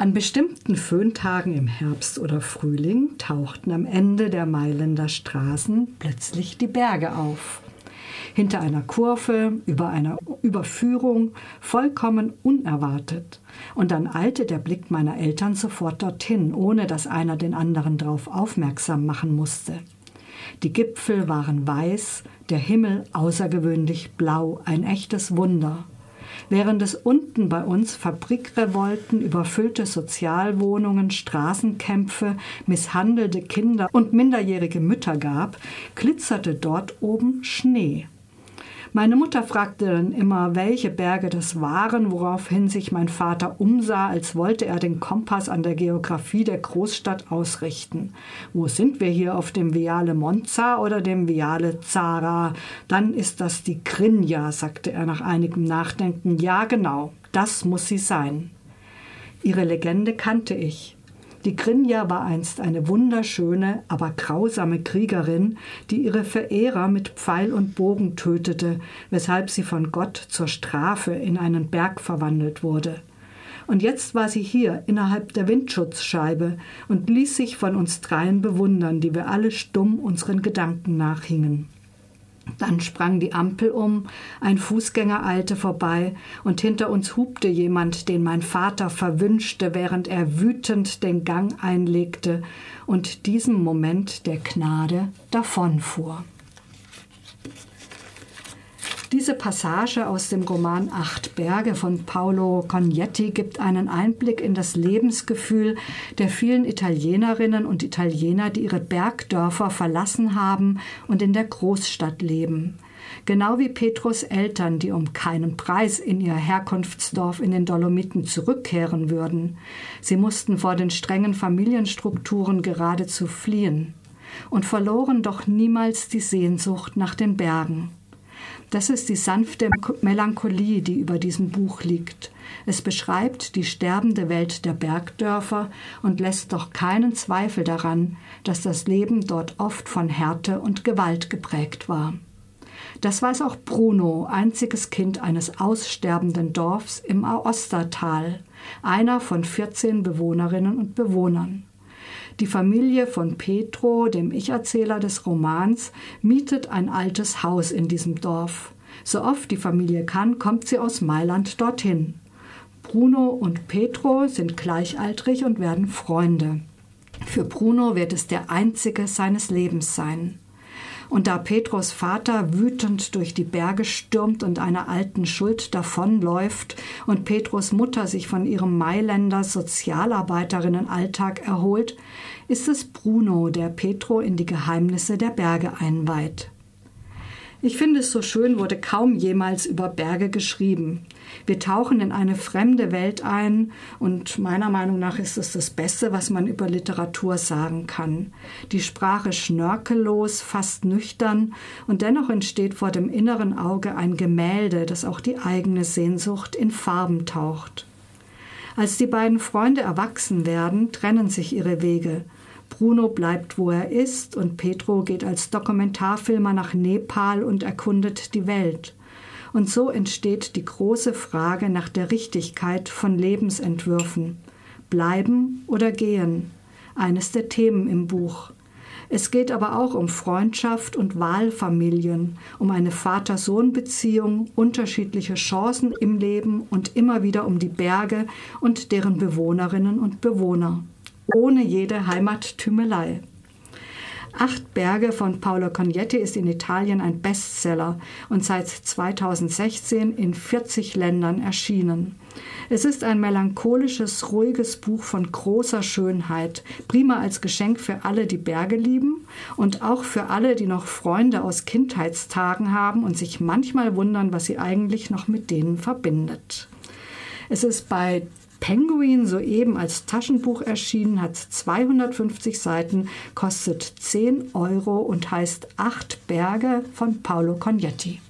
An bestimmten Föhntagen im Herbst oder Frühling tauchten am Ende der Mailänder Straßen plötzlich die Berge auf. Hinter einer Kurve, über einer Überführung, vollkommen unerwartet. Und dann eilte der Blick meiner Eltern sofort dorthin, ohne dass einer den anderen darauf aufmerksam machen musste. Die Gipfel waren weiß, der Himmel außergewöhnlich blau, ein echtes Wunder während es unten bei uns Fabrikrevolten, überfüllte Sozialwohnungen, Straßenkämpfe, misshandelte Kinder und minderjährige Mütter gab, glitzerte dort oben Schnee. Meine Mutter fragte dann immer, welche Berge das waren, woraufhin sich mein Vater umsah, als wollte er den Kompass an der Geografie der Großstadt ausrichten. Wo sind wir hier auf dem Viale Monza oder dem Viale Zara? Dann ist das die Grinja, sagte er nach einigem Nachdenken. Ja, genau, das muss sie sein. Ihre Legende kannte ich. Die Grinja war einst eine wunderschöne, aber grausame Kriegerin, die ihre Verehrer mit Pfeil und Bogen tötete, weshalb sie von Gott zur Strafe in einen Berg verwandelt wurde. Und jetzt war sie hier innerhalb der Windschutzscheibe und ließ sich von uns dreien bewundern, die wir alle stumm unseren Gedanken nachhingen. Dann sprang die Ampel um, ein Fußgänger eilte vorbei, und hinter uns hupte jemand, den mein Vater verwünschte, während er wütend den Gang einlegte und diesem Moment der Gnade davonfuhr. Diese Passage aus dem Roman Acht Berge von Paolo Cognetti gibt einen Einblick in das Lebensgefühl der vielen Italienerinnen und Italiener, die ihre Bergdörfer verlassen haben und in der Großstadt leben. Genau wie Petrus Eltern, die um keinen Preis in ihr Herkunftsdorf in den Dolomiten zurückkehren würden. Sie mussten vor den strengen Familienstrukturen geradezu fliehen und verloren doch niemals die Sehnsucht nach den Bergen. Das ist die sanfte Melancholie, die über diesem Buch liegt. Es beschreibt die sterbende Welt der Bergdörfer und lässt doch keinen Zweifel daran, dass das Leben dort oft von Härte und Gewalt geprägt war. Das weiß auch Bruno, einziges Kind eines aussterbenden Dorfs im Aostatal, einer von 14 Bewohnerinnen und Bewohnern. Die Familie von Petro, dem Ich-Erzähler des Romans, mietet ein altes Haus in diesem Dorf. So oft die Familie kann, kommt sie aus Mailand dorthin. Bruno und Petro sind gleichaltrig und werden Freunde. Für Bruno wird es der einzige seines Lebens sein. Und da Petros Vater wütend durch die Berge stürmt und einer alten Schuld davonläuft und Petros Mutter sich von ihrem Mailänder Sozialarbeiterinnenalltag erholt, ist es Bruno, der Petro in die Geheimnisse der Berge einweiht. Ich finde es so schön, wurde kaum jemals über Berge geschrieben. Wir tauchen in eine fremde Welt ein und meiner Meinung nach ist es das Beste, was man über Literatur sagen kann. Die Sprache schnörkellos, fast nüchtern und dennoch entsteht vor dem inneren Auge ein Gemälde, das auch die eigene Sehnsucht in Farben taucht. Als die beiden Freunde erwachsen werden, trennen sich ihre Wege. Bruno bleibt, wo er ist, und Petro geht als Dokumentarfilmer nach Nepal und erkundet die Welt. Und so entsteht die große Frage nach der Richtigkeit von Lebensentwürfen. Bleiben oder gehen? Eines der Themen im Buch. Es geht aber auch um Freundschaft und Wahlfamilien, um eine Vater-Sohn-Beziehung, unterschiedliche Chancen im Leben und immer wieder um die Berge und deren Bewohnerinnen und Bewohner ohne jede Heimattümelei. Acht Berge von Paolo Cognetti ist in Italien ein Bestseller und seit 2016 in 40 Ländern erschienen. Es ist ein melancholisches, ruhiges Buch von großer Schönheit, prima als Geschenk für alle, die Berge lieben und auch für alle, die noch Freunde aus Kindheitstagen haben und sich manchmal wundern, was sie eigentlich noch mit denen verbindet. Es ist bei Penguin soeben als Taschenbuch erschienen, hat 250 Seiten, kostet 10 Euro und heißt Acht Berge von Paolo Cognetti.